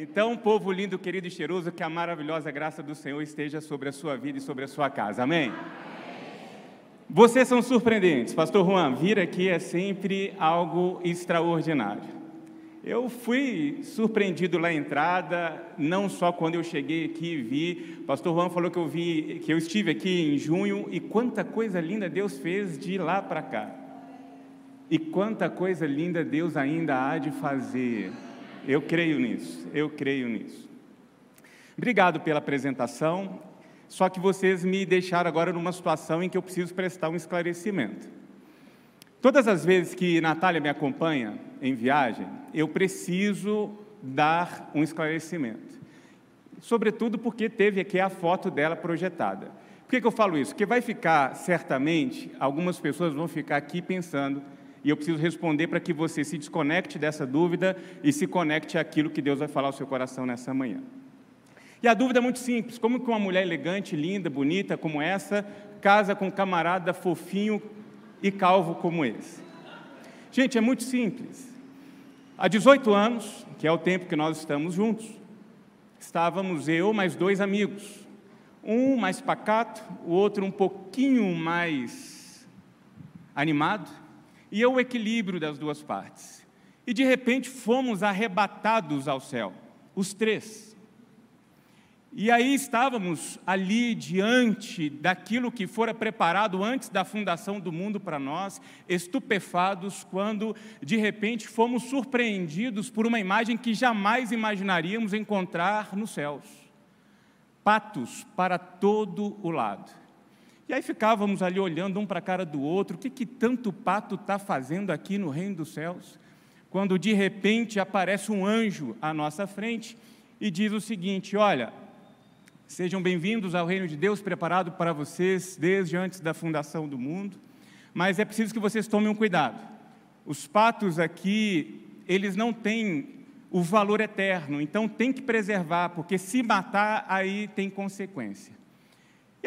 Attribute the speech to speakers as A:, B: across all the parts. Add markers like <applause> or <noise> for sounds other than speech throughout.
A: Então, povo lindo, querido e cheiroso, que a maravilhosa graça do Senhor esteja sobre a sua vida e sobre a sua casa. Amém? Vocês são surpreendentes. Pastor Juan, vir aqui é sempre algo extraordinário. Eu fui surpreendido lá na entrada, não só quando eu cheguei aqui e vi. Pastor Juan falou que eu vi, que eu estive aqui em junho e quanta coisa linda Deus fez de lá para cá. E quanta coisa linda Deus ainda há de fazer. Eu creio nisso, eu creio nisso. Obrigado pela apresentação, só que vocês me deixaram agora numa situação em que eu preciso prestar um esclarecimento. Todas as vezes que Natália me acompanha em viagem, eu preciso dar um esclarecimento. Sobretudo porque teve aqui a foto dela projetada. Por que, que eu falo isso? Porque vai ficar, certamente, algumas pessoas vão ficar aqui pensando e eu preciso responder para que você se desconecte dessa dúvida e se conecte àquilo que Deus vai falar ao seu coração nessa manhã. E a dúvida é muito simples: como que uma mulher elegante, linda, bonita como essa casa com um camarada fofinho e calvo como esse? Gente, é muito simples. Há 18 anos, que é o tempo que nós estamos juntos, estávamos eu mais dois amigos. Um mais pacato, o outro um pouquinho mais animado e é o equilíbrio das duas partes. E de repente fomos arrebatados ao céu, os três. E aí estávamos ali diante daquilo que fora preparado antes da fundação do mundo para nós, estupefados, quando de repente fomos surpreendidos por uma imagem que jamais imaginaríamos encontrar nos céus. Patos para todo o lado. E aí ficávamos ali olhando um para a cara do outro, o que, que tanto pato está fazendo aqui no reino dos céus? Quando de repente aparece um anjo à nossa frente e diz o seguinte: Olha, sejam bem-vindos ao reino de Deus preparado para vocês desde antes da fundação do mundo, mas é preciso que vocês tomem um cuidado. Os patos aqui, eles não têm o valor eterno, então tem que preservar, porque se matar, aí tem consequência.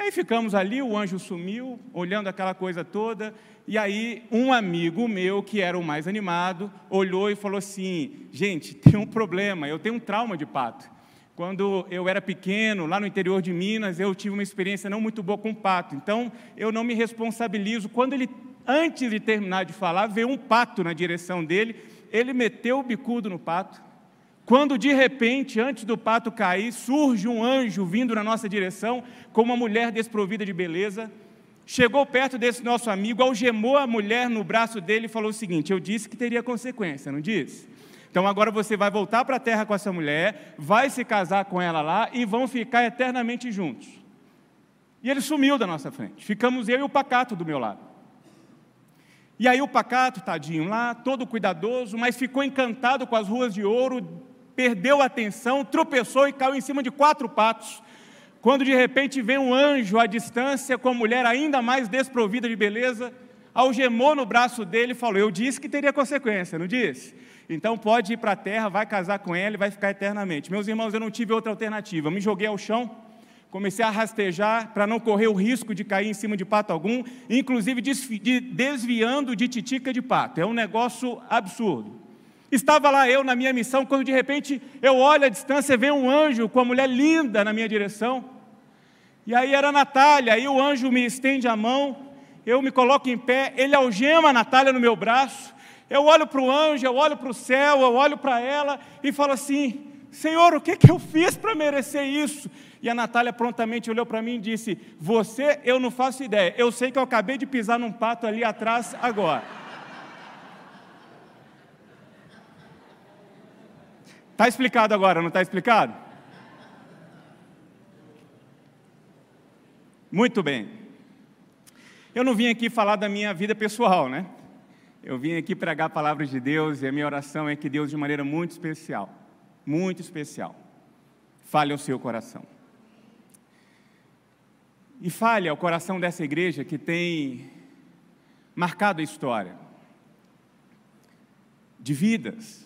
A: E aí ficamos ali, o anjo sumiu, olhando aquela coisa toda, e aí um amigo meu, que era o mais animado, olhou e falou assim: gente, tem um problema, eu tenho um trauma de pato. Quando eu era pequeno, lá no interior de Minas, eu tive uma experiência não muito boa com pato, então eu não me responsabilizo. Quando ele, antes de terminar de falar, veio um pato na direção dele, ele meteu o bicudo no pato, quando de repente, antes do pato cair, surge um anjo vindo na nossa direção, com uma mulher desprovida de beleza, chegou perto desse nosso amigo, algemou a mulher no braço dele e falou o seguinte: Eu disse que teria consequência, não disse? Então agora você vai voltar para a terra com essa mulher, vai se casar com ela lá e vão ficar eternamente juntos. E ele sumiu da nossa frente. Ficamos eu e o pacato do meu lado. E aí o pacato, tadinho lá, todo cuidadoso, mas ficou encantado com as ruas de ouro perdeu a atenção, tropeçou e caiu em cima de quatro patos. Quando de repente vem um anjo à distância, com a mulher ainda mais desprovida de beleza, algemou no braço dele e falou: Eu disse que teria consequência, não disse? Então pode ir para a terra, vai casar com ela e vai ficar eternamente. Meus irmãos, eu não tive outra alternativa. Eu me joguei ao chão, comecei a rastejar para não correr o risco de cair em cima de pato algum, inclusive desviando de titica de pato. É um negócio absurdo. Estava lá eu na minha missão, quando de repente eu olho à distância e vem um anjo com uma mulher linda na minha direção. E aí era a Natália, aí o anjo me estende a mão, eu me coloco em pé, ele algema a Natália no meu braço. Eu olho para o anjo, eu olho para o céu, eu olho para ela e falo assim: Senhor, o que, que eu fiz para merecer isso? E a Natália prontamente olhou para mim e disse: Você, eu não faço ideia, eu sei que eu acabei de pisar num pato ali atrás agora. Está explicado agora, não está explicado? Muito bem. Eu não vim aqui falar da minha vida pessoal, né? Eu vim aqui pregar palavras de Deus e a minha oração é que Deus, de maneira muito especial, muito especial, fale ao seu coração. E fale ao coração dessa igreja que tem marcado a história de vidas,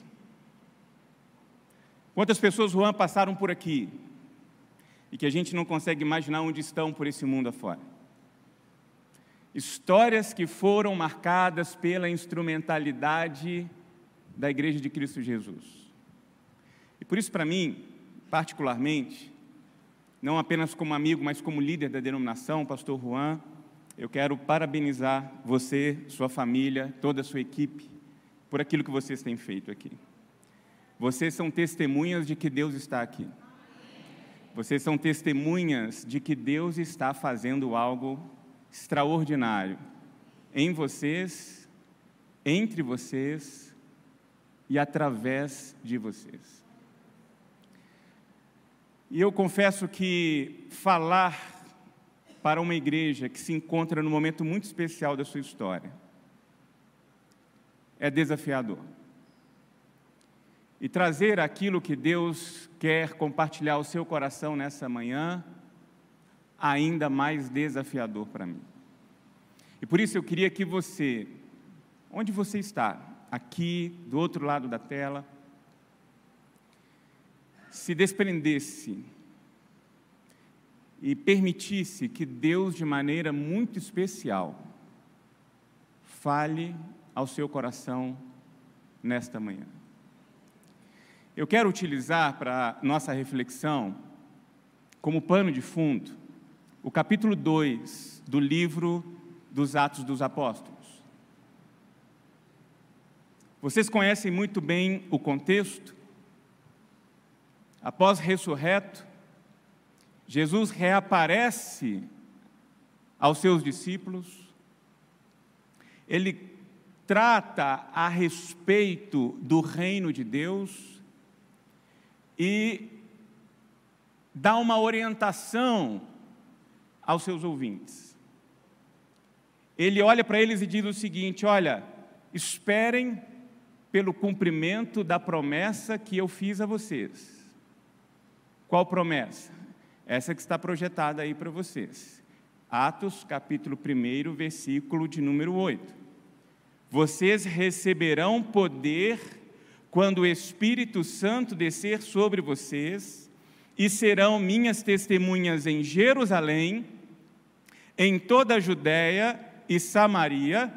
A: Quantas pessoas, Juan, passaram por aqui e que a gente não consegue imaginar onde estão por esse mundo afora? Histórias que foram marcadas pela instrumentalidade da Igreja de Cristo Jesus. E por isso, para mim, particularmente, não apenas como amigo, mas como líder da denominação, Pastor Juan, eu quero parabenizar você, sua família, toda a sua equipe, por aquilo que vocês têm feito aqui. Vocês são testemunhas de que Deus está aqui. Vocês são testemunhas de que Deus está fazendo algo extraordinário em vocês, entre vocês e através de vocês. E eu confesso que falar para uma igreja que se encontra num momento muito especial da sua história é desafiador. E trazer aquilo que Deus quer compartilhar ao seu coração nessa manhã, ainda mais desafiador para mim. E por isso eu queria que você, onde você está, aqui, do outro lado da tela, se desprendesse e permitisse que Deus, de maneira muito especial, fale ao seu coração nesta manhã. Eu quero utilizar para nossa reflexão, como pano de fundo, o capítulo 2 do livro dos Atos dos Apóstolos. Vocês conhecem muito bem o contexto, Após ressurreto, Jesus reaparece aos seus discípulos, ele trata a respeito do reino de Deus e dá uma orientação aos seus ouvintes. Ele olha para eles e diz o seguinte: Olha, esperem pelo cumprimento da promessa que eu fiz a vocês. Qual promessa? Essa que está projetada aí para vocês. Atos, capítulo 1, versículo de número 8. Vocês receberão poder quando o Espírito Santo descer sobre vocês, e serão minhas testemunhas em Jerusalém, em toda a Judéia e Samaria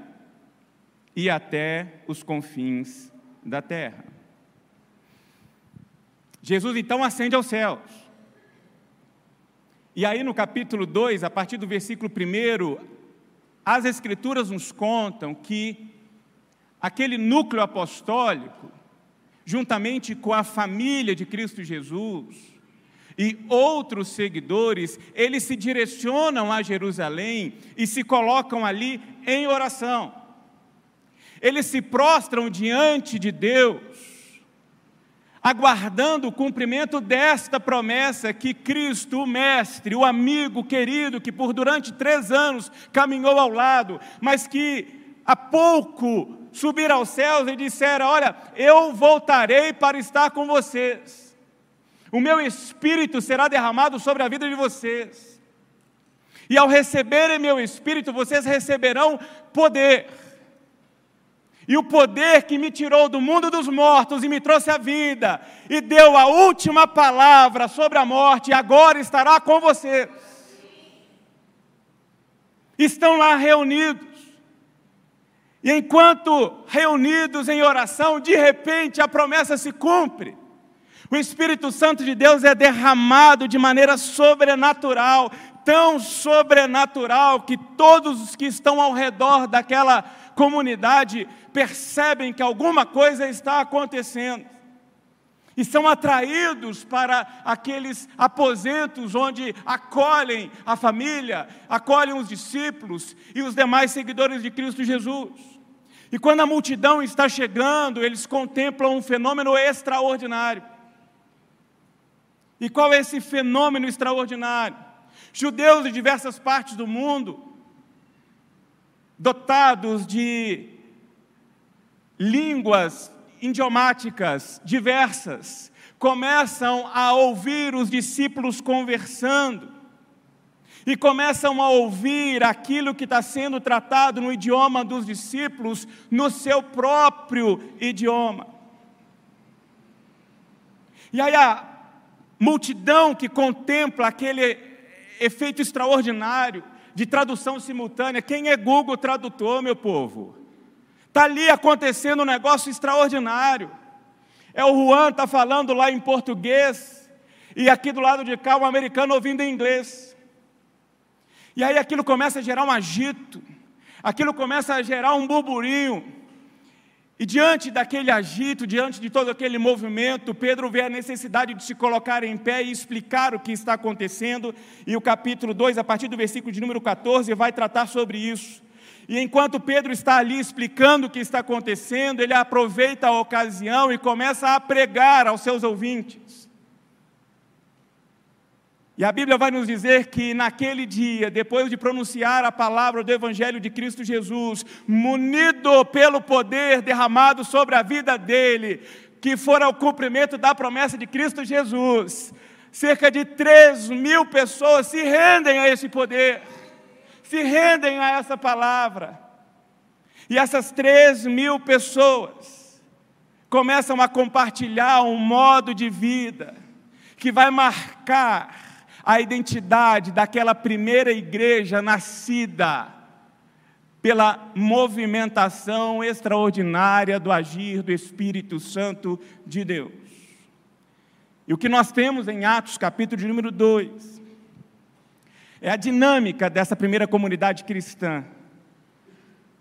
A: e até os confins da terra. Jesus então ascende aos céus. E aí no capítulo 2, a partir do versículo 1, as Escrituras nos contam que aquele núcleo apostólico, juntamente com a família de Cristo Jesus e outros seguidores, eles se direcionam a Jerusalém e se colocam ali em oração. Eles se prostram diante de Deus aguardando o cumprimento desta promessa que Cristo, o Mestre, o amigo querido, que por durante três anos caminhou ao lado, mas que há pouco subir aos céus e dissera: Olha, eu voltarei para estar com vocês, o meu espírito será derramado sobre a vida de vocês, e ao receberem meu espírito, vocês receberão poder e o poder que me tirou do mundo dos mortos e me trouxe a vida, e deu a última palavra sobre a morte, agora estará com você. Estão lá reunidos. E enquanto reunidos em oração, de repente a promessa se cumpre. O Espírito Santo de Deus é derramado de maneira sobrenatural, tão sobrenatural que todos os que estão ao redor daquela comunidade percebem que alguma coisa está acontecendo e são atraídos para aqueles aposentos onde acolhem a família, acolhem os discípulos e os demais seguidores de Cristo Jesus. E quando a multidão está chegando, eles contemplam um fenômeno extraordinário. E qual é esse fenômeno extraordinário? Judeus de diversas partes do mundo, dotados de línguas idiomáticas diversas, começam a ouvir os discípulos conversando, e começam a ouvir aquilo que está sendo tratado no idioma dos discípulos, no seu próprio idioma. E aí a multidão que contempla aquele efeito extraordinário de tradução simultânea, quem é Google Tradutor, meu povo? Está ali acontecendo um negócio extraordinário. é o Juan está falando lá em português, e aqui do lado de cá o americano ouvindo em inglês. E aí aquilo começa a gerar um agito, aquilo começa a gerar um burburinho. E diante daquele agito, diante de todo aquele movimento, Pedro vê a necessidade de se colocar em pé e explicar o que está acontecendo. E o capítulo 2, a partir do versículo de número 14, vai tratar sobre isso. E enquanto Pedro está ali explicando o que está acontecendo, ele aproveita a ocasião e começa a pregar aos seus ouvintes. E a Bíblia vai nos dizer que naquele dia, depois de pronunciar a palavra do Evangelho de Cristo Jesus, munido pelo poder derramado sobre a vida dele, que fora o cumprimento da promessa de Cristo Jesus, cerca de 3 mil pessoas se rendem a esse poder, se rendem a essa palavra. E essas 3 mil pessoas começam a compartilhar um modo de vida que vai marcar a identidade daquela primeira igreja nascida pela movimentação extraordinária do agir do Espírito Santo de Deus. E o que nós temos em Atos, capítulo de número 2, é a dinâmica dessa primeira comunidade cristã,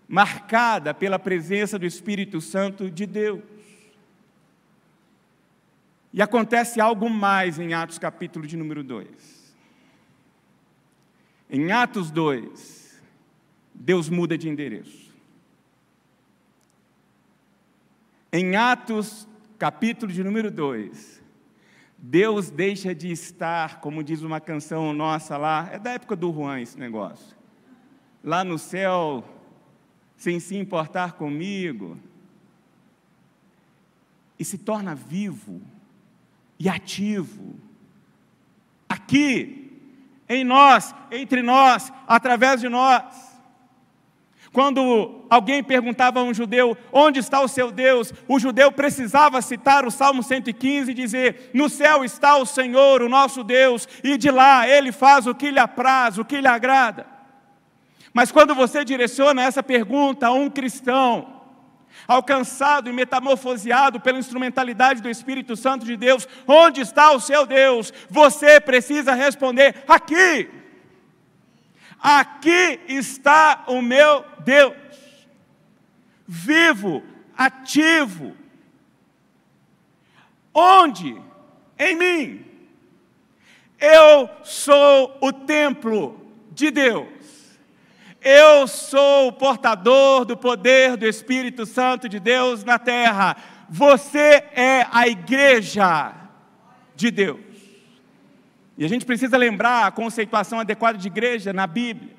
A: marcada pela presença do Espírito Santo de Deus. E acontece algo mais em Atos, capítulo de número 2. Em Atos 2, Deus muda de endereço. Em Atos, capítulo de número 2, Deus deixa de estar, como diz uma canção nossa lá, é da época do Juan esse negócio. Lá no céu, sem se importar comigo, e se torna vivo e ativo. Aqui, em nós, entre nós, através de nós. Quando alguém perguntava a um judeu onde está o seu Deus, o judeu precisava citar o Salmo 115 e dizer: No céu está o Senhor, o nosso Deus, e de lá ele faz o que lhe apraz, o que lhe agrada. Mas quando você direciona essa pergunta a um cristão, alcançado e metamorfoseado pela instrumentalidade do Espírito Santo de Deus, onde está o seu Deus? Você precisa responder: aqui. Aqui está o meu Deus, vivo, ativo. Onde? Em mim. Eu sou o templo de Deus. Eu sou o portador do poder do Espírito Santo de Deus na terra. Você é a igreja de Deus. E a gente precisa lembrar a conceituação adequada de igreja na Bíblia.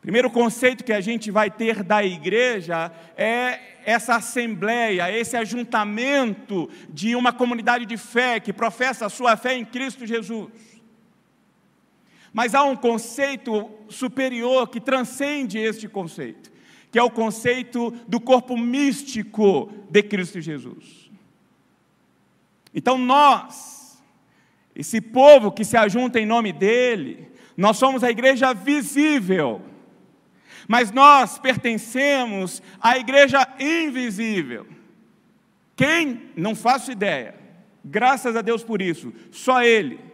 A: Primeiro conceito que a gente vai ter da igreja é essa assembleia, esse ajuntamento de uma comunidade de fé que professa a sua fé em Cristo Jesus. Mas há um conceito superior que transcende este conceito, que é o conceito do corpo místico de Cristo Jesus. Então nós, esse povo que se ajunta em nome dele, nós somos a igreja visível, mas nós pertencemos à igreja invisível. Quem? Não faço ideia. Graças a Deus por isso, só Ele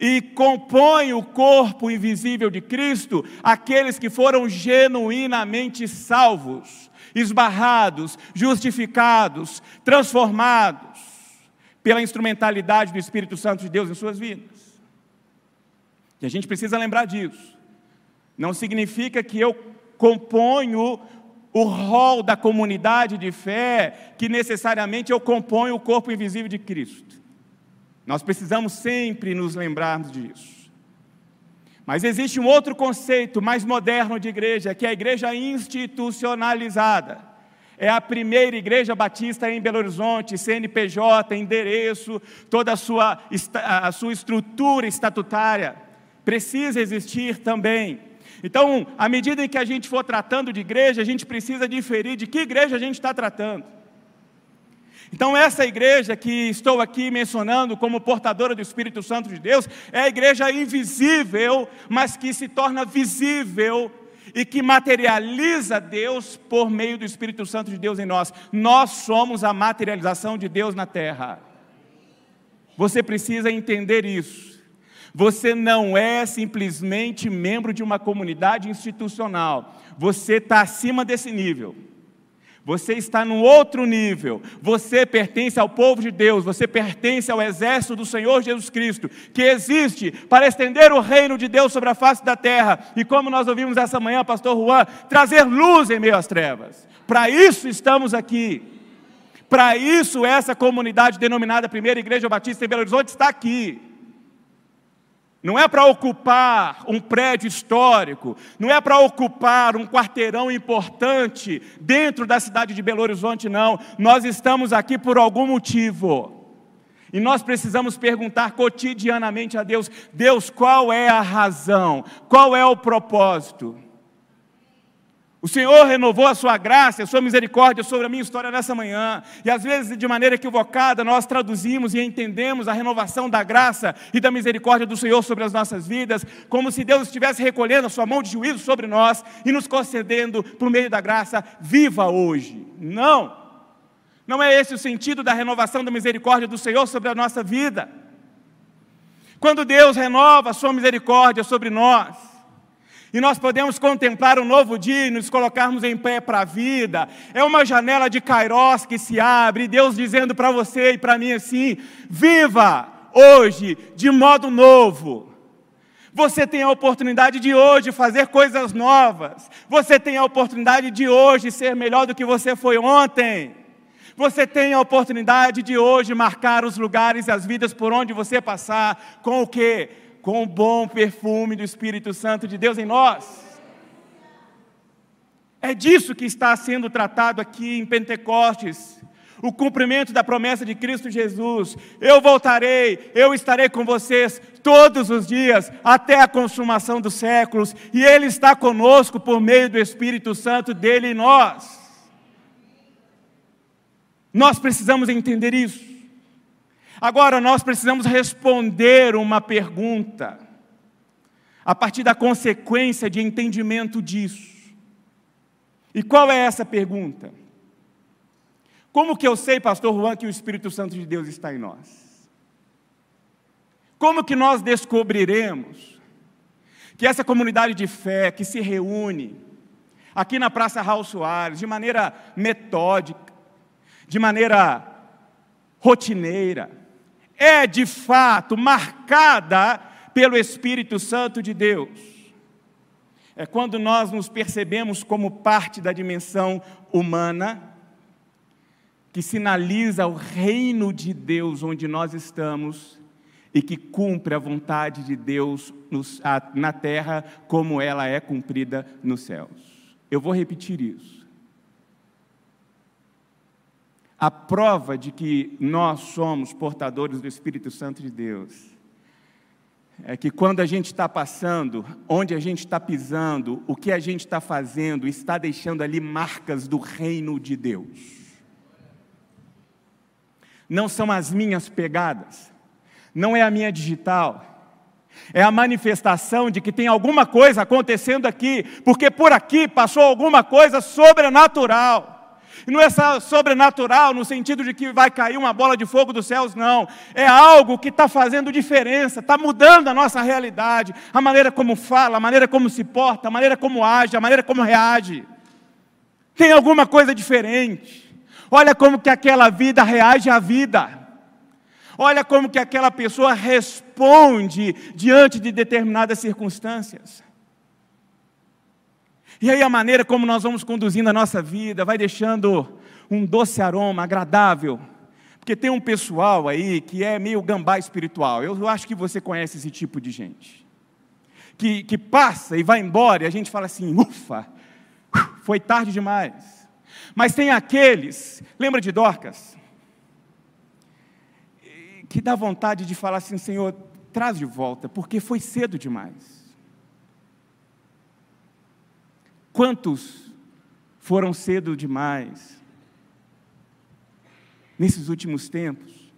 A: e compõe o corpo invisível de Cristo aqueles que foram genuinamente salvos, esbarrados, justificados, transformados pela instrumentalidade do Espírito Santo de Deus em suas vidas. E a gente precisa lembrar disso. Não significa que eu componho o rol da comunidade de fé, que necessariamente eu componho o corpo invisível de Cristo. Nós precisamos sempre nos lembrarmos disso. Mas existe um outro conceito mais moderno de igreja, que é a igreja institucionalizada. É a primeira igreja batista em Belo Horizonte, CNPJ, endereço, toda a sua, a sua estrutura estatutária. Precisa existir também. Então, à medida em que a gente for tratando de igreja, a gente precisa diferir de que igreja a gente está tratando. Então, essa igreja que estou aqui mencionando como portadora do Espírito Santo de Deus, é a igreja invisível, mas que se torna visível e que materializa Deus por meio do Espírito Santo de Deus em nós. Nós somos a materialização de Deus na terra. Você precisa entender isso. Você não é simplesmente membro de uma comunidade institucional. Você está acima desse nível. Você está num outro nível. Você pertence ao povo de Deus. Você pertence ao exército do Senhor Jesus Cristo, que existe para estender o reino de Deus sobre a face da terra. E como nós ouvimos essa manhã, Pastor Juan, trazer luz em meio às trevas. Para isso estamos aqui. Para isso, essa comunidade denominada Primeira Igreja Batista em Belo Horizonte está aqui. Não é para ocupar um prédio histórico, não é para ocupar um quarteirão importante dentro da cidade de Belo Horizonte, não. Nós estamos aqui por algum motivo. E nós precisamos perguntar cotidianamente a Deus: Deus, qual é a razão? Qual é o propósito? O Senhor renovou a sua graça, a sua misericórdia sobre a minha história nessa manhã. E às vezes, de maneira equivocada, nós traduzimos e entendemos a renovação da graça e da misericórdia do Senhor sobre as nossas vidas, como se Deus estivesse recolhendo a sua mão de juízo sobre nós e nos concedendo, por meio da graça, viva hoje. Não! Não é esse o sentido da renovação da misericórdia do Senhor sobre a nossa vida. Quando Deus renova a sua misericórdia sobre nós, e nós podemos contemplar um novo dia e nos colocarmos em pé para a vida. É uma janela de Kairos que se abre, Deus dizendo para você e para mim assim: viva hoje de modo novo. Você tem a oportunidade de hoje fazer coisas novas. Você tem a oportunidade de hoje ser melhor do que você foi ontem. Você tem a oportunidade de hoje marcar os lugares e as vidas por onde você passar com o que? Com o bom perfume do Espírito Santo de Deus em nós. É disso que está sendo tratado aqui em Pentecostes. O cumprimento da promessa de Cristo Jesus. Eu voltarei, eu estarei com vocês todos os dias, até a consumação dos séculos, e Ele está conosco por meio do Espírito Santo dele em nós. Nós precisamos entender isso. Agora nós precisamos responder uma pergunta, a partir da consequência de entendimento disso. E qual é essa pergunta? Como que eu sei, pastor Juan, que o Espírito Santo de Deus está em nós? Como que nós descobriremos que essa comunidade de fé que se reúne aqui na Praça Raul Soares, de maneira metódica, de maneira rotineira, é de fato marcada pelo Espírito Santo de Deus. É quando nós nos percebemos como parte da dimensão humana, que sinaliza o reino de Deus onde nós estamos e que cumpre a vontade de Deus na terra como ela é cumprida nos céus. Eu vou repetir isso. A prova de que nós somos portadores do Espírito Santo de Deus é que quando a gente está passando, onde a gente está pisando, o que a gente está fazendo, está deixando ali marcas do reino de Deus. Não são as minhas pegadas, não é a minha digital, é a manifestação de que tem alguma coisa acontecendo aqui, porque por aqui passou alguma coisa sobrenatural. E não é sobrenatural no sentido de que vai cair uma bola de fogo dos céus, não. É algo que está fazendo diferença, está mudando a nossa realidade, a maneira como fala, a maneira como se porta, a maneira como age, a maneira como reage. Tem alguma coisa diferente. Olha como que aquela vida reage à vida. Olha como que aquela pessoa responde diante de determinadas circunstâncias. E aí a maneira como nós vamos conduzindo a nossa vida vai deixando um doce aroma agradável. Porque tem um pessoal aí que é meio gambá espiritual. Eu acho que você conhece esse tipo de gente. Que, que passa e vai embora e a gente fala assim: ufa, foi tarde demais. Mas tem aqueles, lembra de Dorcas? Que dá vontade de falar assim: Senhor, traz de volta, porque foi cedo demais. Quantos foram cedo demais nesses últimos tempos?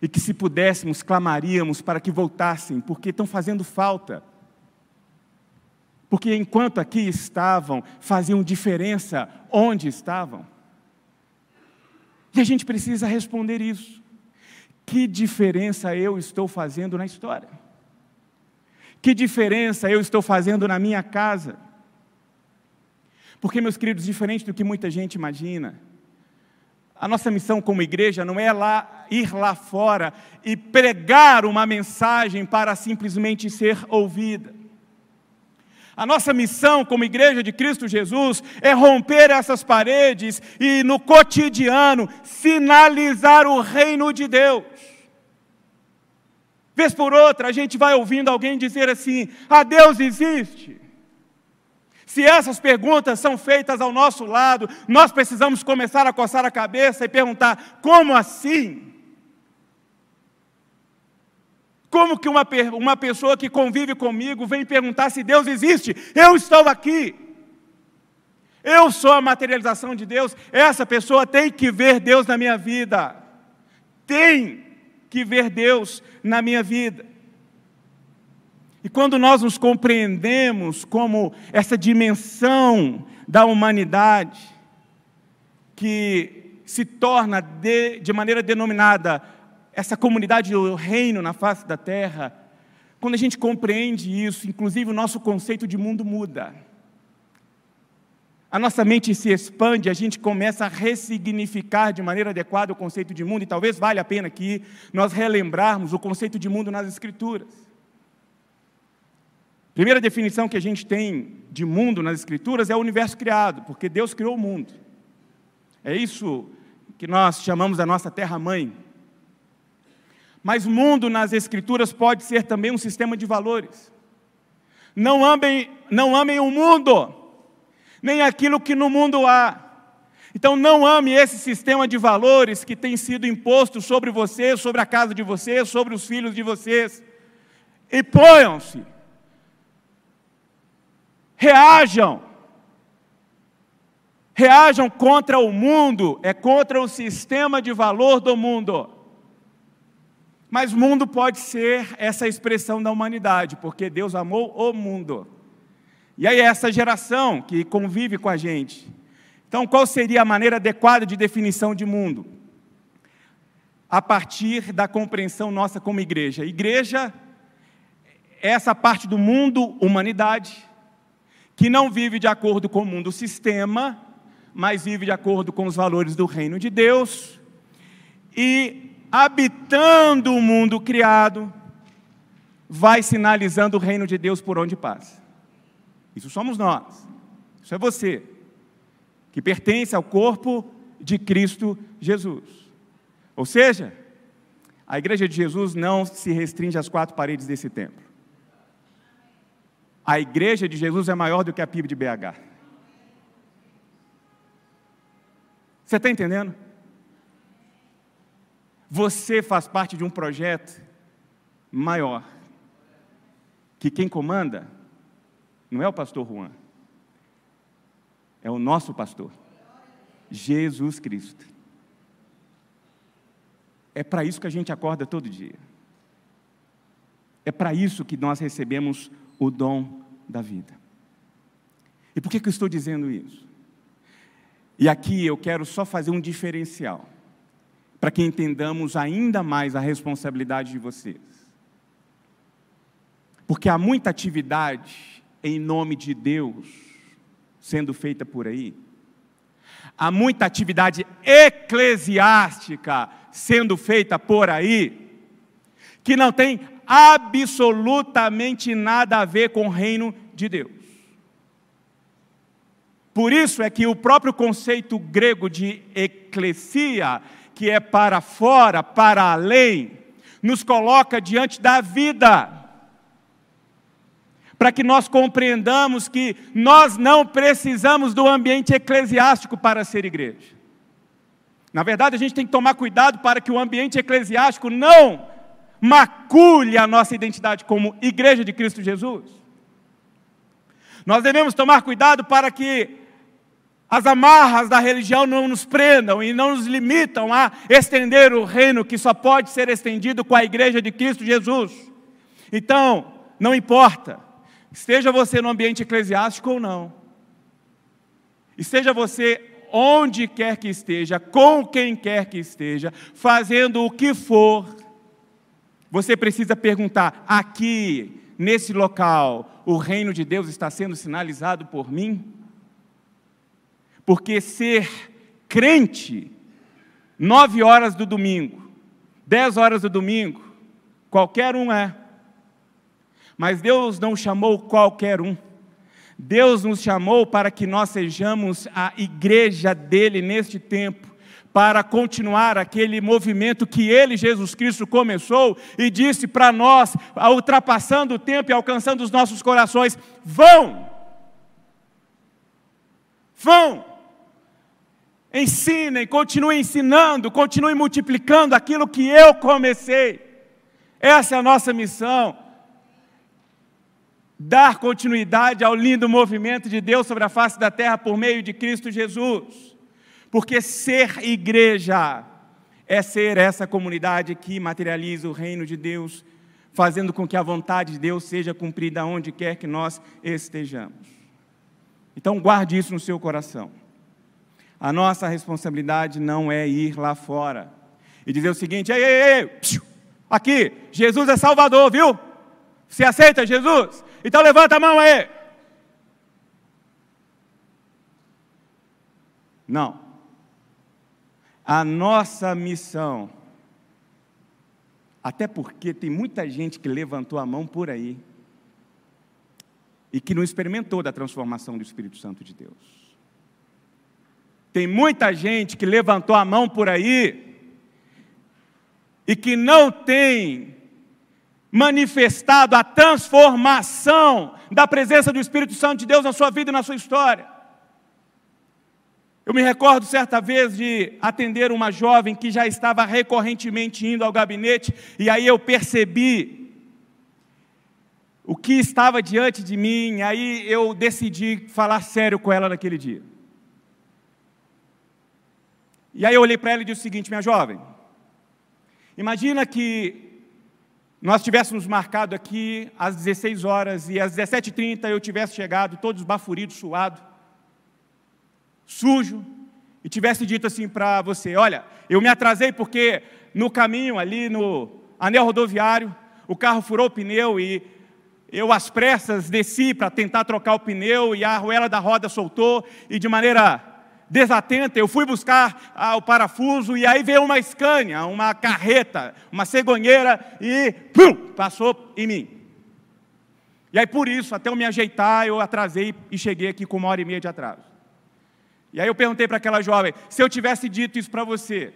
A: E que se pudéssemos, clamaríamos para que voltassem, porque estão fazendo falta. Porque enquanto aqui estavam, faziam diferença onde estavam. E a gente precisa responder isso. Que diferença eu estou fazendo na história? Que diferença eu estou fazendo na minha casa? Porque, meus queridos, diferente do que muita gente imagina, a nossa missão como igreja não é lá ir lá fora e pregar uma mensagem para simplesmente ser ouvida. A nossa missão como igreja de Cristo Jesus é romper essas paredes e no cotidiano sinalizar o reino de Deus. Vez por outra, a gente vai ouvindo alguém dizer assim: "Ah, Deus existe". Se essas perguntas são feitas ao nosso lado, nós precisamos começar a coçar a cabeça e perguntar: como assim? Como que uma, uma pessoa que convive comigo vem perguntar se Deus existe? Eu estou aqui. Eu sou a materialização de Deus. Essa pessoa tem que ver Deus na minha vida. Tem que ver Deus na minha vida. E quando nós nos compreendemos como essa dimensão da humanidade, que se torna de, de maneira denominada essa comunidade do reino na face da terra, quando a gente compreende isso, inclusive o nosso conceito de mundo muda. A nossa mente se expande, a gente começa a ressignificar de maneira adequada o conceito de mundo, e talvez valha a pena aqui nós relembrarmos o conceito de mundo nas Escrituras. Primeira definição que a gente tem de mundo nas Escrituras é o universo criado, porque Deus criou o mundo. É isso que nós chamamos a nossa terra-mãe. Mas mundo nas Escrituras pode ser também um sistema de valores. Não amem, não amem o mundo, nem aquilo que no mundo há. Então não ame esse sistema de valores que tem sido imposto sobre você, sobre a casa de vocês, sobre os filhos de vocês. E ponham-se reajam. Reajam contra o mundo, é contra o sistema de valor do mundo. Mas mundo pode ser essa expressão da humanidade, porque Deus amou o mundo. E aí, essa geração que convive com a gente. Então, qual seria a maneira adequada de definição de mundo? A partir da compreensão nossa como igreja. Igreja é essa parte do mundo, humanidade, que não vive de acordo com o mundo sistema, mas vive de acordo com os valores do reino de Deus, e habitando o mundo criado, vai sinalizando o reino de Deus por onde passa. Isso somos nós, isso é você, que pertence ao corpo de Cristo Jesus. Ou seja, a igreja de Jesus não se restringe às quatro paredes desse templo. A igreja de Jesus é maior do que a PIB de BH. Você está entendendo? Você faz parte de um projeto maior. Que quem comanda não é o pastor Juan, é o nosso pastor, Jesus Cristo. É para isso que a gente acorda todo dia. É para isso que nós recebemos o dom da vida. E por que, que eu estou dizendo isso? E aqui eu quero só fazer um diferencial, para que entendamos ainda mais a responsabilidade de vocês. Porque há muita atividade em nome de Deus sendo feita por aí. Há muita atividade eclesiástica sendo feita por aí, que não tem absolutamente nada a ver com o reino de Deus. Por isso é que o próprio conceito grego de eclesia, que é para fora, para além, nos coloca diante da vida. Para que nós compreendamos que nós não precisamos do ambiente eclesiástico para ser igreja. Na verdade, a gente tem que tomar cuidado para que o ambiente eclesiástico não macule a nossa identidade como igreja de Cristo Jesus. Nós devemos tomar cuidado para que as amarras da religião não nos prendam e não nos limitam a estender o reino que só pode ser estendido com a igreja de Cristo Jesus. Então, não importa esteja você no ambiente eclesiástico ou não, esteja você onde quer que esteja, com quem quer que esteja, fazendo o que for, você precisa perguntar: aqui, nesse local, o reino de Deus está sendo sinalizado por mim? Porque ser crente, nove horas do domingo, dez horas do domingo, qualquer um é. Mas Deus não chamou qualquer um. Deus nos chamou para que nós sejamos a igreja dele neste tempo, para continuar aquele movimento que ele, Jesus Cristo, começou e disse para nós, ultrapassando o tempo e alcançando os nossos corações: vão, vão, ensinem, continuem ensinando, continuem multiplicando aquilo que eu comecei. Essa é a nossa missão dar continuidade ao lindo movimento de Deus sobre a face da terra por meio de Cristo Jesus. Porque ser igreja é ser essa comunidade que materializa o reino de Deus, fazendo com que a vontade de Deus seja cumprida onde quer que nós estejamos. Então, guarde isso no seu coração. A nossa responsabilidade não é ir lá fora e dizer o seguinte: ei, ei, ei, aqui, Jesus é Salvador, viu? Você aceita Jesus? Então levanta a mão aí. Não. A nossa missão, até porque tem muita gente que levantou a mão por aí e que não experimentou da transformação do Espírito Santo de Deus. Tem muita gente que levantou a mão por aí e que não tem manifestado a transformação da presença do Espírito Santo de Deus na sua vida e na sua história. Eu me recordo certa vez de atender uma jovem que já estava recorrentemente indo ao gabinete, e aí eu percebi o que estava diante de mim, aí eu decidi falar sério com ela naquele dia. E aí eu olhei para ela e disse o seguinte: minha jovem, imagina que nós tivéssemos marcado aqui às 16 horas e às 17h30 eu tivesse chegado, todos bafuridos, suado, sujo, e tivesse dito assim para você: Olha, eu me atrasei porque no caminho ali no anel rodoviário, o carro furou o pneu e eu, às pressas, desci para tentar trocar o pneu e a arruela da roda soltou e de maneira desatenta, eu fui buscar ah, o parafuso e aí veio uma Scania, uma carreta, uma cegonheira e pum, passou em mim. E aí por isso, até eu me ajeitar, eu atrasei e cheguei aqui com uma hora e meia de atraso. E aí eu perguntei para aquela jovem, se eu tivesse dito isso para você,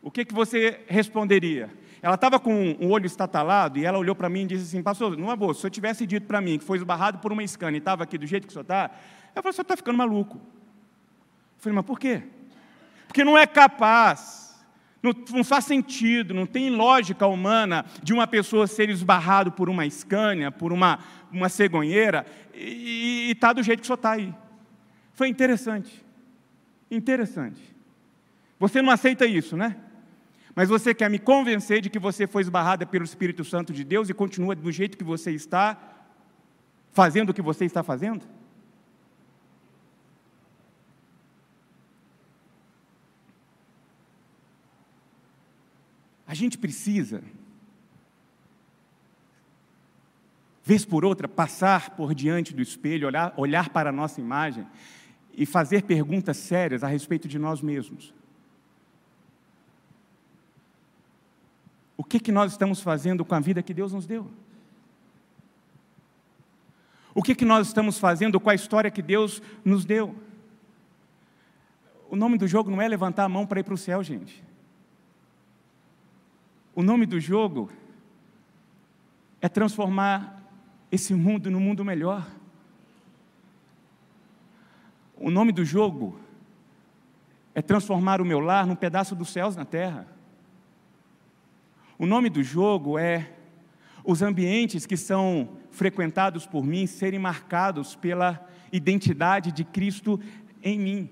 A: o que, que você responderia? Ela estava com um olho estatalado e ela olhou para mim e disse assim, pastor, não é boa, se eu tivesse dito para mim que foi esbarrado por uma Scania e estava aqui do jeito que o senhor está, eu falei, o senhor está ficando maluco. Falei, mas por quê? Porque não é capaz, não, não, faz sentido, não tem lógica humana de uma pessoa ser esbarrado por uma escânia, por uma, uma cegonheira, e está do jeito que só está aí. Foi interessante. Interessante. Você não aceita isso, né? Mas você quer me convencer de que você foi esbarrada pelo Espírito Santo de Deus e continua do jeito que você está, fazendo o que você está fazendo? A gente precisa, vez por outra, passar por diante do espelho, olhar, olhar para a nossa imagem e fazer perguntas sérias a respeito de nós mesmos. O que, que nós estamos fazendo com a vida que Deus nos deu? O que, que nós estamos fazendo com a história que Deus nos deu? O nome do jogo não é levantar a mão para ir para o céu, gente. O nome do jogo é transformar esse mundo num mundo melhor. O nome do jogo é transformar o meu lar num pedaço dos céus na terra. O nome do jogo é os ambientes que são frequentados por mim serem marcados pela identidade de Cristo em mim.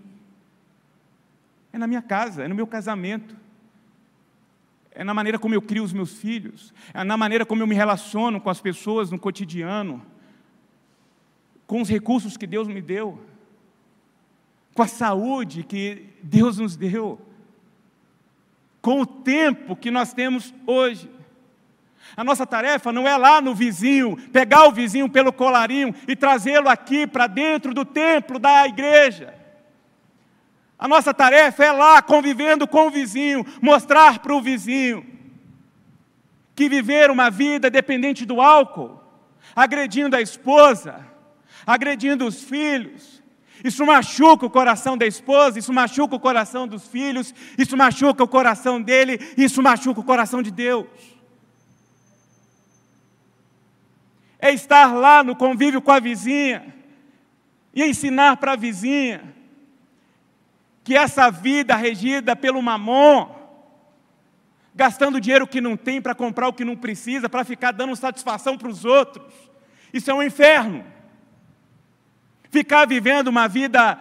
A: É na minha casa, é no meu casamento, é na maneira como eu crio os meus filhos, é na maneira como eu me relaciono com as pessoas no cotidiano, com os recursos que Deus me deu, com a saúde que Deus nos deu, com o tempo que nós temos hoje. A nossa tarefa não é lá no vizinho, pegar o vizinho pelo colarinho e trazê-lo aqui para dentro do templo da igreja. A nossa tarefa é lá, convivendo com o vizinho, mostrar para o vizinho que viver uma vida dependente do álcool, agredindo a esposa, agredindo os filhos, isso machuca o coração da esposa, isso machuca o coração dos filhos, isso machuca o coração dele, isso machuca o coração de Deus. É estar lá no convívio com a vizinha e ensinar para a vizinha que essa vida regida pelo mamon, gastando dinheiro que não tem para comprar o que não precisa, para ficar dando satisfação para os outros, isso é um inferno. Ficar vivendo uma vida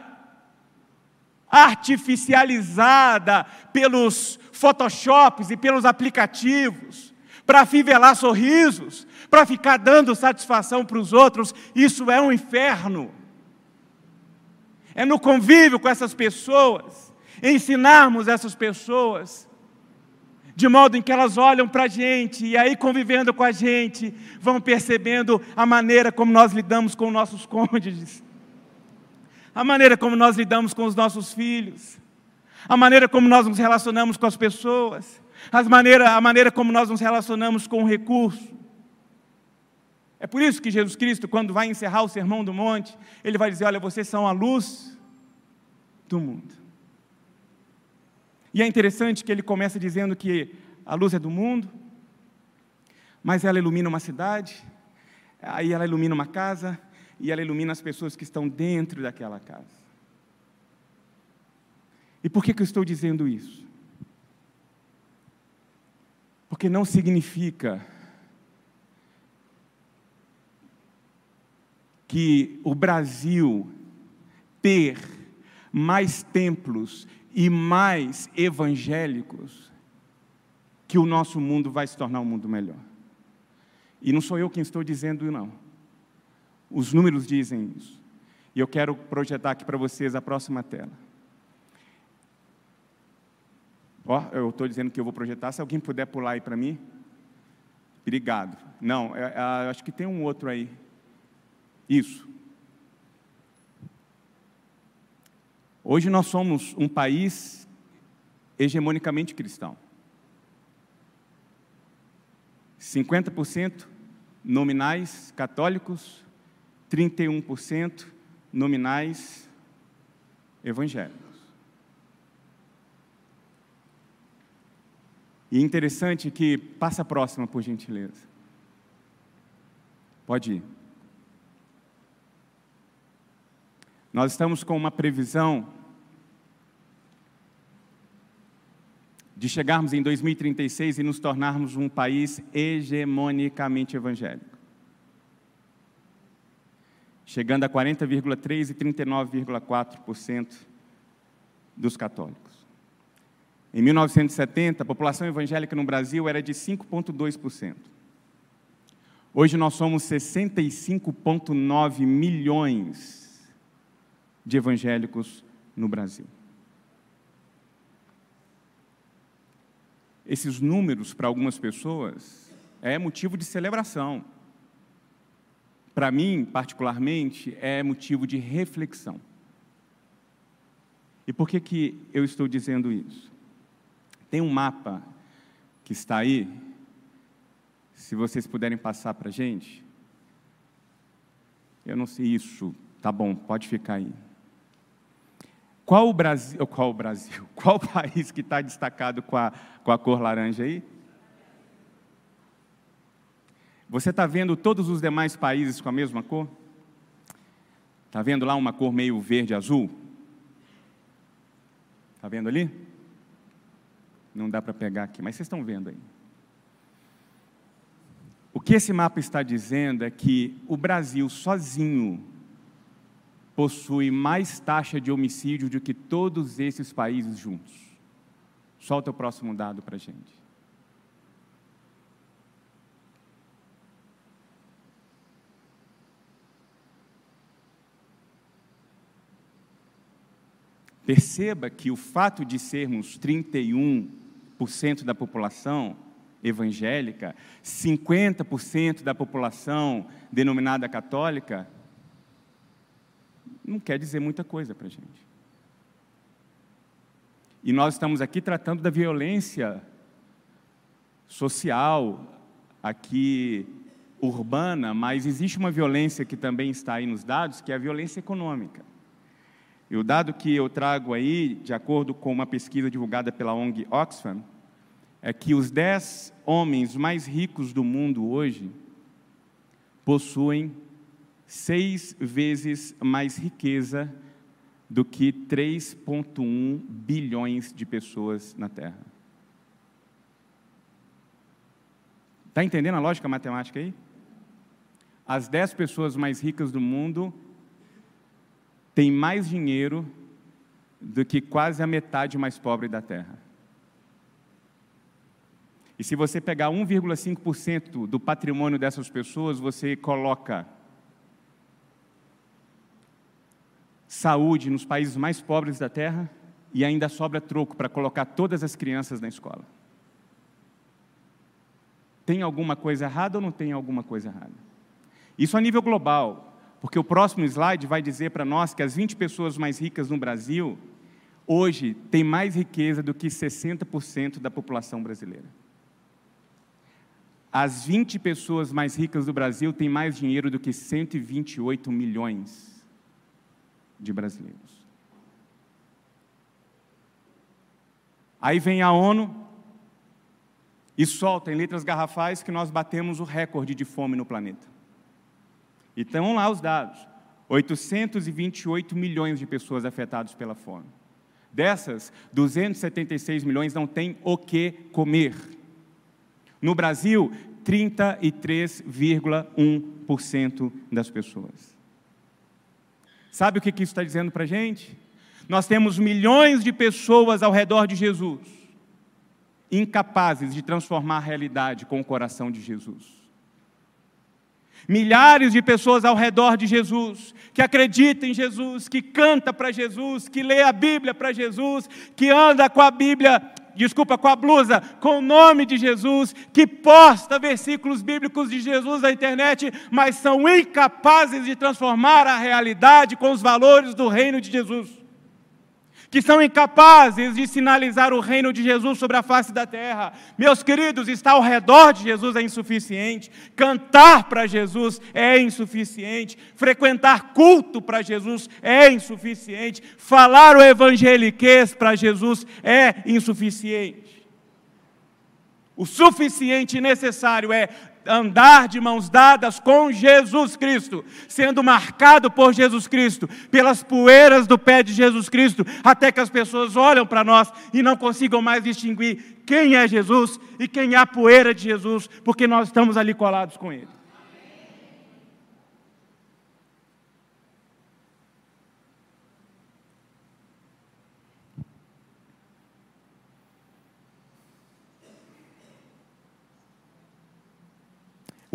A: artificializada pelos photoshops e pelos aplicativos, para fivelar sorrisos, para ficar dando satisfação para os outros, isso é um inferno. É no convívio com essas pessoas, ensinarmos essas pessoas, de modo em que elas olham para a gente e aí convivendo com a gente, vão percebendo a maneira como nós lidamos com nossos cônjuges, a maneira como nós lidamos com os nossos filhos, a maneira como nós nos relacionamos com as pessoas, as maneira, a maneira como nós nos relacionamos com o recurso. É por isso que Jesus Cristo, quando vai encerrar o sermão do monte, ele vai dizer: Olha, vocês são a luz do mundo. E é interessante que ele começa dizendo que a luz é do mundo, mas ela ilumina uma cidade, aí ela ilumina uma casa, e ela ilumina as pessoas que estão dentro daquela casa. E por que, que eu estou dizendo isso? Porque não significa que o Brasil ter mais templos e mais evangélicos, que o nosso mundo vai se tornar um mundo melhor. E não sou eu quem estou dizendo, não. Os números dizem isso. E eu quero projetar aqui para vocês a próxima tela. Ó, oh, eu estou dizendo que eu vou projetar. Se alguém puder pular aí para mim. Obrigado. Não, é, é, acho que tem um outro aí. Isso. Hoje nós somos um país hegemonicamente cristão. 50% nominais católicos, 31% nominais evangélicos. E é interessante que, passa a próxima, por gentileza. Pode ir. Nós estamos com uma previsão de chegarmos em 2036 e nos tornarmos um país hegemonicamente evangélico. Chegando a 40,3% e 39,4% dos católicos. Em 1970, a população evangélica no Brasil era de 5,2%. Hoje nós somos 65,9 milhões de evangélicos no Brasil. Esses números, para algumas pessoas, é motivo de celebração. Para mim, particularmente, é motivo de reflexão. E por que, que eu estou dizendo isso? Tem um mapa que está aí, se vocês puderem passar para a gente. Eu não sei isso, tá bom, pode ficar aí. Qual o Brasil, qual o Brasil, <laughs> qual o país que está destacado com a, com a cor laranja aí? Você está vendo todos os demais países com a mesma cor? Está vendo lá uma cor meio verde-azul? Está vendo ali? Não dá para pegar aqui, mas vocês estão vendo aí. O que esse mapa está dizendo é que o Brasil sozinho possui mais taxa de homicídio do que todos esses países juntos. Solta o próximo dado para a gente. Perceba que o fato de sermos 31% da população evangélica, 50% da população denominada católica, não quer dizer muita coisa para a gente. E nós estamos aqui tratando da violência social, aqui urbana, mas existe uma violência que também está aí nos dados, que é a violência econômica. E o dado que eu trago aí, de acordo com uma pesquisa divulgada pela ONG Oxfam, é que os dez homens mais ricos do mundo hoje possuem seis vezes mais riqueza do que 3,1 bilhões de pessoas na Terra. Está entendendo a lógica matemática aí? As dez pessoas mais ricas do mundo têm mais dinheiro do que quase a metade mais pobre da Terra. E se você pegar 1,5% do patrimônio dessas pessoas, você coloca saúde nos países mais pobres da Terra e ainda sobra troco para colocar todas as crianças na escola. Tem alguma coisa errada ou não tem alguma coisa errada? Isso a nível global, porque o próximo slide vai dizer para nós que as 20 pessoas mais ricas no Brasil, hoje, têm mais riqueza do que 60% da população brasileira. As 20 pessoas mais ricas do Brasil têm mais dinheiro do que 128 milhões de brasileiros. Aí vem a ONU e solta em letras garrafais que nós batemos o recorde de fome no planeta. Estão lá os dados: 828 milhões de pessoas afetadas pela fome. Dessas, 276 milhões não têm o que comer. No Brasil, 33,1% das pessoas. Sabe o que isso está dizendo para a gente? Nós temos milhões de pessoas ao redor de Jesus, incapazes de transformar a realidade com o coração de Jesus milhares de pessoas ao redor de Jesus, que acredita em Jesus, que canta para Jesus, que lê a Bíblia para Jesus, que anda com a Bíblia, desculpa, com a blusa, com o nome de Jesus, que posta versículos bíblicos de Jesus na internet, mas são incapazes de transformar a realidade com os valores do reino de Jesus que são incapazes de sinalizar o reino de Jesus sobre a face da terra. Meus queridos, estar ao redor de Jesus é insuficiente, cantar para Jesus é insuficiente, frequentar culto para Jesus é insuficiente, falar o evangeliquez para Jesus é insuficiente. O suficiente e necessário é andar de mãos dadas com Jesus Cristo, sendo marcado por Jesus Cristo, pelas poeiras do pé de Jesus Cristo, até que as pessoas olham para nós e não consigam mais distinguir quem é Jesus e quem é a poeira de Jesus, porque nós estamos ali colados com Ele.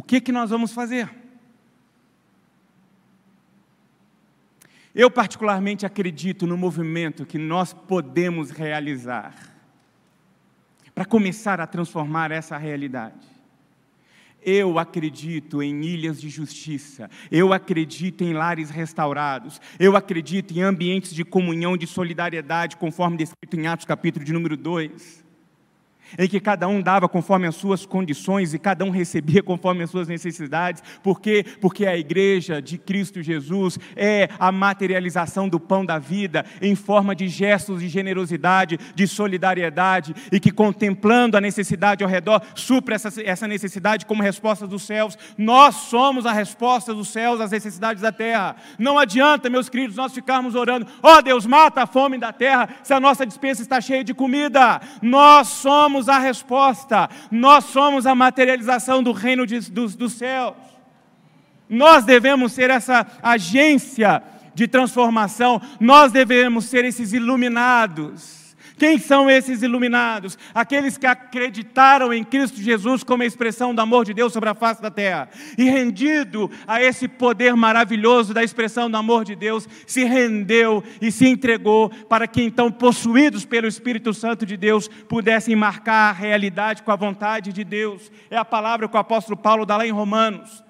A: Que, que nós vamos fazer? Eu, particularmente, acredito no movimento que nós podemos realizar para começar a transformar essa realidade. Eu acredito em ilhas de justiça, eu acredito em lares restaurados, eu acredito em ambientes de comunhão, de solidariedade, conforme descrito em Atos capítulo de número 2 em que cada um dava conforme as suas condições e cada um recebia <laughs> conforme as suas necessidades. Por quê? Porque a igreja de Cristo Jesus é a materialização do pão da vida em forma de gestos de generosidade, de solidariedade e que contemplando a necessidade ao redor, supra essa, essa necessidade como resposta dos céus. Nós somos a resposta dos céus às necessidades da terra. Não adianta, meus queridos, nós ficarmos orando, ó oh, Deus, mata a fome da terra se a nossa dispensa está cheia de comida. Nós somos somos a resposta, nós somos a materialização do reino de, dos, dos céus. Nós devemos ser essa agência de transformação, nós devemos ser esses iluminados Quem são esses iluminados? Aqueles que acreditaram em Cristo Jesus como a expressão do amor de Deus sobre a face da terra. E rendido a esse poder maravilhoso da expressão do amor de Deus, se rendeu e se entregou para que então, possuídos pelo Espírito Santo de Deus, pudessem marcar a realidade com a vontade de Deus. É a palavra que o apóstolo Paulo dá lá em Romanos.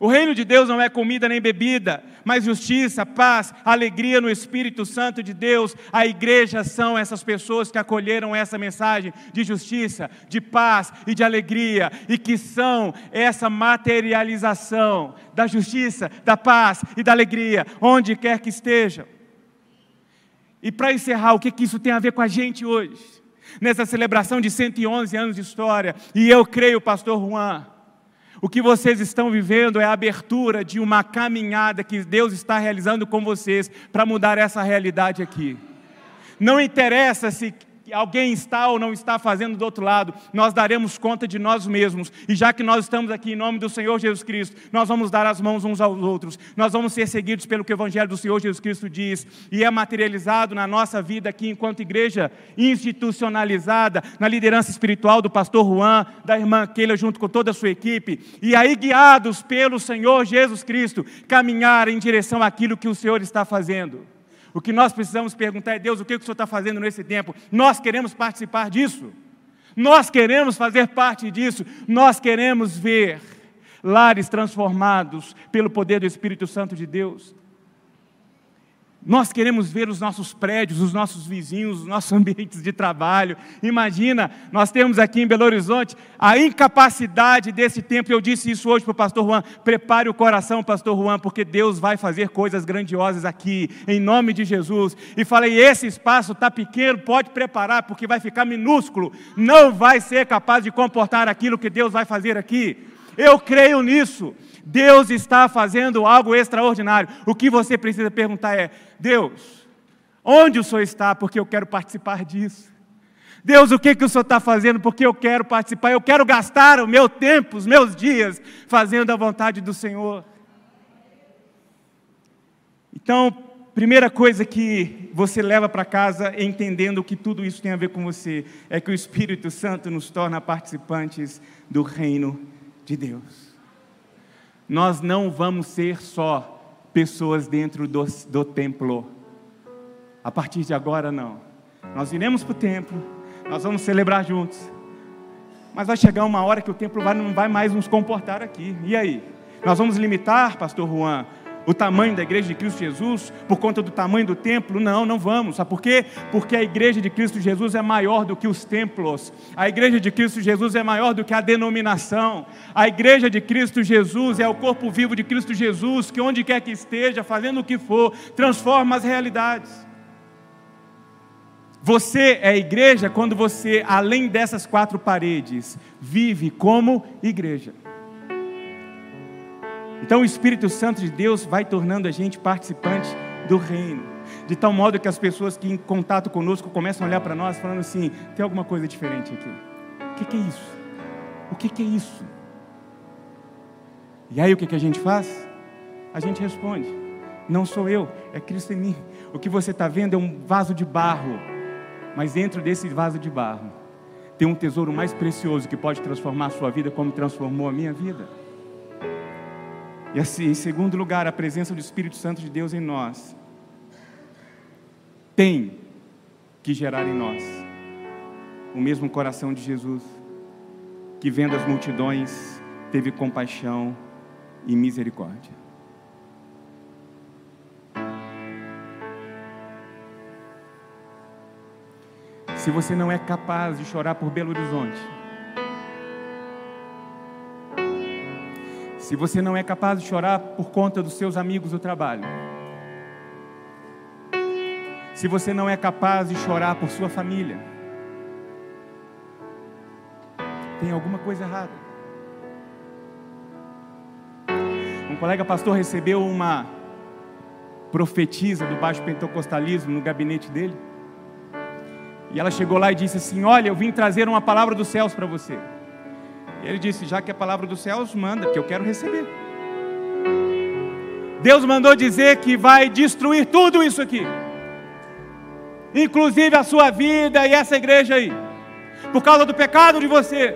A: O reino de Deus não é comida nem bebida, mas justiça, paz, alegria no Espírito Santo de Deus. A igreja são essas pessoas que acolheram essa mensagem de justiça, de paz e de alegria, e que são essa materialização da justiça, da paz e da alegria, onde quer que esteja. E para encerrar, o que, que isso tem a ver com a gente hoje? Nessa celebração de 111 anos de história, e eu creio, Pastor Juan o que vocês estão vivendo é a abertura de uma caminhada que Deus está realizando com vocês para mudar essa realidade aqui. Não interessa se alguém está ou não está fazendo do outro lado, nós daremos conta de nós mesmos. E já que nós estamos aqui em nome do Senhor Jesus Cristo, nós vamos dar as mãos uns aos outros. Nós vamos ser seguidos pelo que o Evangelho do Senhor Jesus Cristo diz e é materializado na nossa vida aqui enquanto igreja institucionalizada, na liderança espiritual do pastor Juan, da irmã Keila junto com toda a sua equipe. E aí guiados pelo Senhor Jesus Cristo, caminhar em direção àquilo que o Senhor está fazendo. O que nós precisamos perguntar é: Deus, o que o Senhor está fazendo nesse tempo? Nós queremos participar disso. Nós queremos fazer parte disso. Nós queremos ver lares transformados pelo poder do Espírito Santo de Deus. Nós queremos ver os nossos prédios, os nossos vizinhos, os nossos <laughs> ambientes de trabalho. Imagina, nós temos aqui em Belo Horizonte a incapacidade desse tempo. Eu disse isso hoje para o pastor Juan. Prepare o coração, pastor Juan, porque Deus vai fazer coisas grandiosas aqui, em nome de Jesus. E falei: esse espaço está pequeno, pode preparar, porque vai ficar minúsculo. Não vai ser capaz de comportar aquilo que Deus vai fazer aqui. Eu creio nisso. Deus está fazendo algo extraordinário. O que você precisa perguntar é: Deus, onde o Senhor está? Porque eu quero participar disso. Deus, o que, que o Senhor está fazendo? Porque eu quero participar, eu quero gastar o meu tempo, os meus dias, fazendo a vontade do Senhor. Então, primeira coisa que você leva para casa, entendendo que tudo isso tem a ver com você, é que o Espírito Santo nos torna participantes do reino de Deus nós não vamos ser só pessoas dentro do, do templo. A partir de agora, não. Nós iremos para o templo, nós vamos celebrar juntos. Mas vai chegar uma hora que o templo vai, não vai mais nos comportar aqui. E aí? Nós vamos limitar, Pastor Juan, o tamanho da igreja de Cristo Jesus por conta do tamanho do templo? Não, não vamos. Sabe por quê? Porque a igreja de Cristo Jesus é maior do que os templos. A igreja de Cristo Jesus é maior do que a denominação. A igreja de Cristo Jesus é o corpo vivo de Cristo Jesus, que onde quer que esteja, fazendo o que for, transforma as realidades. Você é igreja quando você, além dessas quatro paredes, vive como igreja. Então o Espírito Santo de Deus vai tornando a gente participante do reino, de tal modo que as pessoas que em contato conosco começam a olhar para nós falando assim: tem alguma coisa diferente aqui. O que, que é isso? O que, que é isso? E aí o que, que a gente faz? A gente responde: não sou eu, é Cristo em mim. O que você está vendo é um vaso de barro, mas dentro desse vaso de barro tem um tesouro mais precioso que pode transformar a sua vida como transformou a minha vida. E assim, em segundo lugar, a presença do Espírito Santo de Deus em nós tem que gerar em nós o mesmo coração de Jesus, que vendo as multidões teve compaixão e misericórdia. Se você não é capaz de chorar por Belo Horizonte, se você não é capaz de chorar por conta dos seus amigos do trabalho, se você não é capaz de chorar por sua família, tem alguma coisa errada. Um colega pastor recebeu uma profetisa do baixo pentecostalismo no gabinete dele. E ela chegou lá e disse assim: Olha, eu vim trazer uma palavra dos céus para você. E ele disse: Já que a palavra dos céus, manda, que eu quero receber. Deus mandou dizer que vai destruir tudo isso aqui. inclusive a sua vida e essa igreja aí, por causa do pecado de vocês.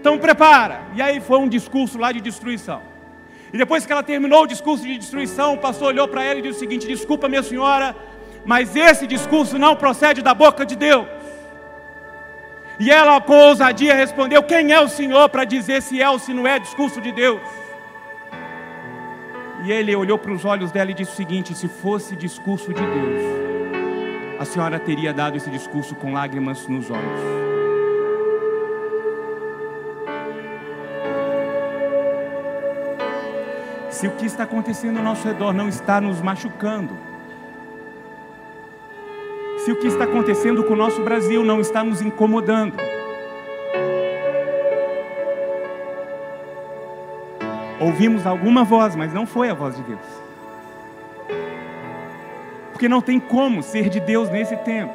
A: Então prepara. E aí foi um discurso lá de destruição. E depois que ela terminou o discurso de destruição, o pastor olhou para ela e disse o seguinte: Desculpa, minha senhora, mas esse discurso não procede da boca de Deus. E ela, com ousadia, respondeu: Quem é o Senhor para dizer se é ou se não é discurso de Deus? E ele olhou para os olhos dela e disse o seguinte: Se fosse discurso de Deus, a senhora teria dado esse discurso com lágrimas nos olhos. Se o que está acontecendo ao nosso redor não está nos machucando, se o que está acontecendo com o nosso Brasil não está nos incomodando. Ouvimos alguma voz, mas não foi a voz de Deus. Porque não tem como ser de Deus nesse tempo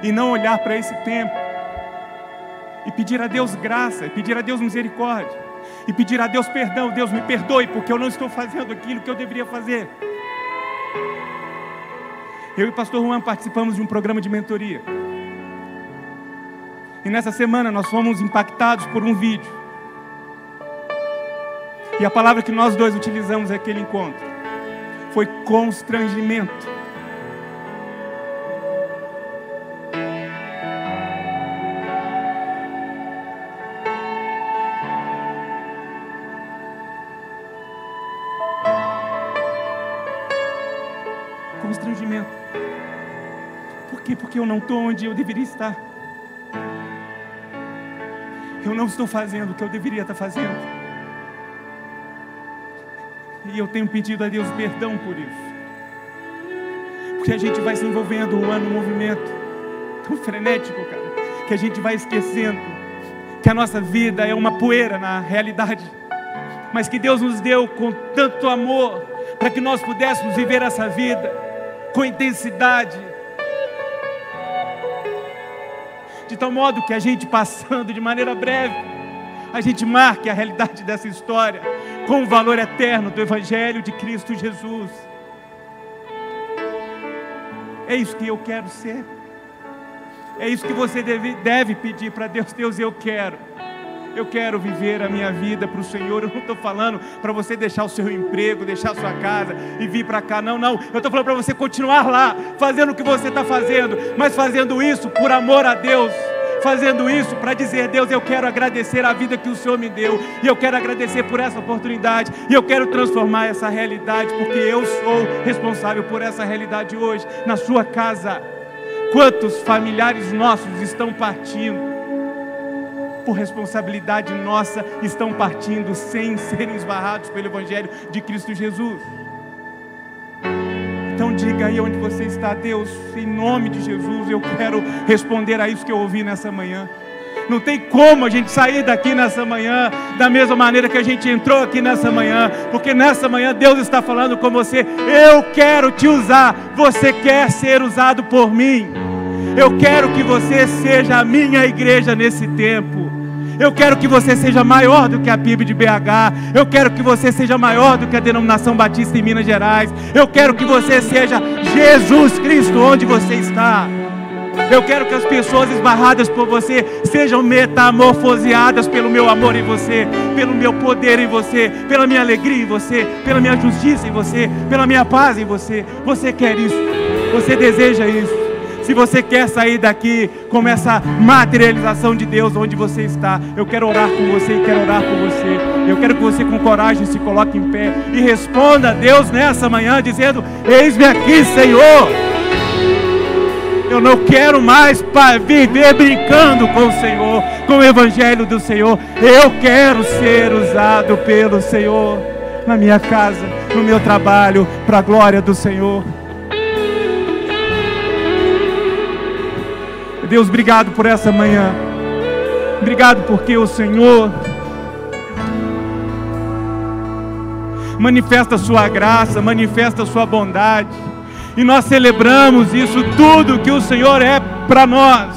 A: e não olhar para esse tempo e pedir a Deus graça, e pedir a Deus misericórdia, e pedir a Deus perdão. Deus me perdoe porque eu não estou fazendo aquilo que eu deveria fazer. Eu e o pastor Juan participamos de um programa de mentoria. E nessa semana nós fomos impactados por um vídeo. E a palavra que nós dois utilizamos naquele encontro foi constrangimento. Porque eu não estou onde eu deveria estar. Eu não estou fazendo o que eu deveria estar fazendo. E eu tenho pedido a Deus perdão por isso. Porque a gente vai se envolvendo um ano no movimento tão frenético, cara, que a gente vai esquecendo que a nossa vida é uma poeira na realidade, mas que Deus nos deu com tanto amor para que nós pudéssemos viver essa vida com intensidade, de tal modo que a gente passando de maneira breve, a gente marque a realidade dessa história com o valor eterno do Evangelho de Cristo Jesus. É isso que eu quero ser. É isso que você deve, deve pedir para Deus. Deus, eu quero. Eu quero viver a minha vida para o Senhor. Eu não estou falando para você deixar o seu emprego, deixar a sua casa e vir para cá. Não, não. Eu estou falando para você continuar lá, fazendo o que você está fazendo, mas fazendo isso por amor a Deus fazendo isso para dizer: Deus, eu quero agradecer a vida que o Senhor me deu, e eu quero agradecer por essa oportunidade, e eu quero transformar essa realidade, porque eu sou responsável por essa realidade hoje, na sua casa. Quantos familiares nossos estão partindo? Por responsabilidade nossa, estão partindo sem serem esbarrados pelo Evangelho de Cristo Jesus. Então diga aí onde você está, Deus, em nome de Jesus, eu quero responder a isso que eu ouvi nessa manhã. Não tem como a gente sair daqui nessa manhã da mesma maneira que a gente entrou aqui nessa manhã, porque nessa manhã Deus está falando com você: eu quero te usar, você quer ser usado por mim. Eu quero que você seja a minha igreja nesse tempo. Eu quero que você seja maior do que a PIB de BH. Eu quero que você seja maior do que a denominação batista em Minas Gerais. Eu quero que você seja Jesus Cristo onde você está. Eu quero que as pessoas esbarradas por você sejam metamorfoseadas pelo meu amor em você, pelo meu poder em você, pela minha alegria em você, pela minha justiça em você, pela minha paz em você. Você quer isso? Você deseja isso? Se você quer sair daqui com essa materialização de Deus onde você está, eu quero orar com você e quero orar por você. Eu quero que você com coragem se coloque em pé e responda a Deus nessa manhã dizendo: Eis-me aqui, Senhor. Eu não quero mais viver brincando com o Senhor, com o Evangelho do Senhor. Eu quero ser usado pelo Senhor na minha casa, no meu trabalho, para a glória do Senhor. Deus, obrigado por essa manhã. Obrigado porque o Senhor manifesta a sua graça, manifesta a sua bondade. E nós celebramos isso tudo que o Senhor é para nós.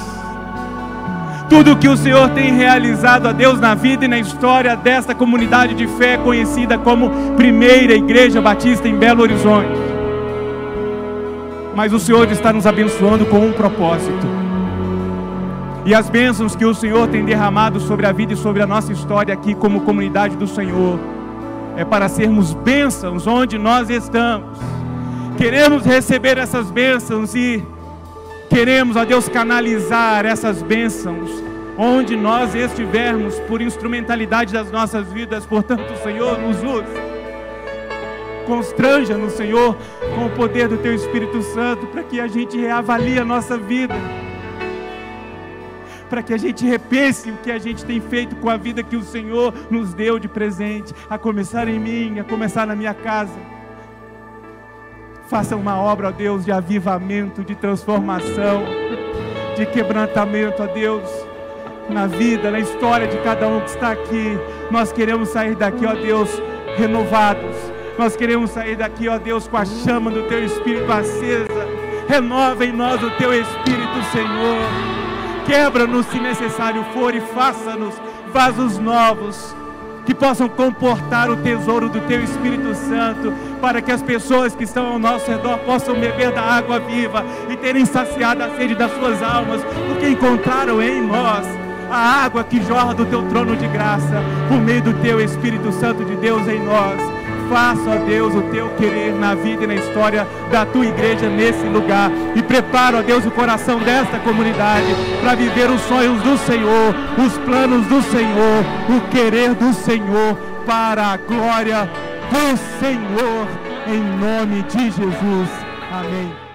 A: Tudo que o Senhor tem realizado a Deus na vida e na história desta comunidade de fé conhecida como Primeira Igreja Batista em Belo Horizonte. mas o Senhor está nos abençoando com um propósito. E as bênçãos que o Senhor tem derramado sobre a vida e sobre a nossa história aqui como comunidade do Senhor é para sermos bênçãos onde nós estamos. Queremos receber essas bênçãos e queremos, ó Deus, canalizar essas bênçãos onde nós estivermos por instrumentalidade das nossas vidas. Portanto, Senhor, nos use. Constranja no Senhor com o poder do Teu Espírito Santo para que a gente reavalie a nossa vida para que a gente repense o que a gente tem feito com a vida que o Senhor nos deu de presente, a começar em mim, a começar na minha casa. Faça uma obra, ó Deus, de avivamento, de transformação, de quebrantamento, ó Deus, na vida, na história de cada um que está aqui. Nós queremos sair daqui, ó Deus, renovados. Nós queremos sair daqui, ó Deus, com a chama do Teu Espírito acesa. Renova em nós o Teu Espírito, Senhor. Quebra-nos se necessário for e faça-nos vasos novos que possam comportar o tesouro do Teu Espírito Santo, para que as pessoas que estão ao nosso redor possam beber da água viva e terem saciado a sede das suas almas, porque encontraram em nós a água que jorra do Teu trono de graça, por meio do Teu Espírito Santo de Deus em nós faça, ó Deus, o teu querer na vida e na história da tua igreja nesse lugar. E prepara, ó Deus, o coração desta comunidade para viver os sonhos do Senhor, os planos do Senhor, o querer do Senhor para a glória do Senhor, em nome de Jesus. Amém.